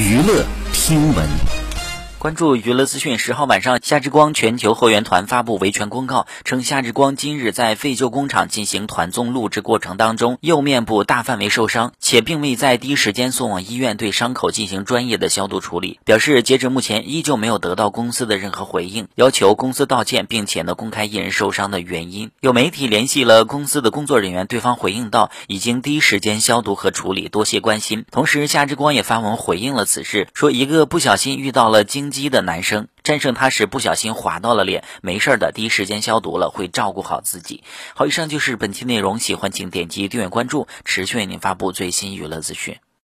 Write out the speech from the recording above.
娱乐听闻。关注娱乐资讯，十号晚上，夏之光全球后援团发布维权公告，称夏之光今日在废旧工厂进行团综录制过程当中，右面部大范围受伤，且并未在第一时间送往医院对伤口进行专业的消毒处理。表示截至目前，依旧没有得到公司的任何回应，要求公司道歉，并且呢公开艺人受伤的原因。有媒体联系了公司的工作人员，对方回应到已经第一时间消毒和处理，多谢关心。同时，夏之光也发文回应了此事，说一个不小心遇到了经。机的男生战胜他时不小心划到了脸，没事的，第一时间消毒了，会照顾好自己。好，以上就是本期内容，喜欢请点击订阅关注，持续为您发布最新娱乐资讯。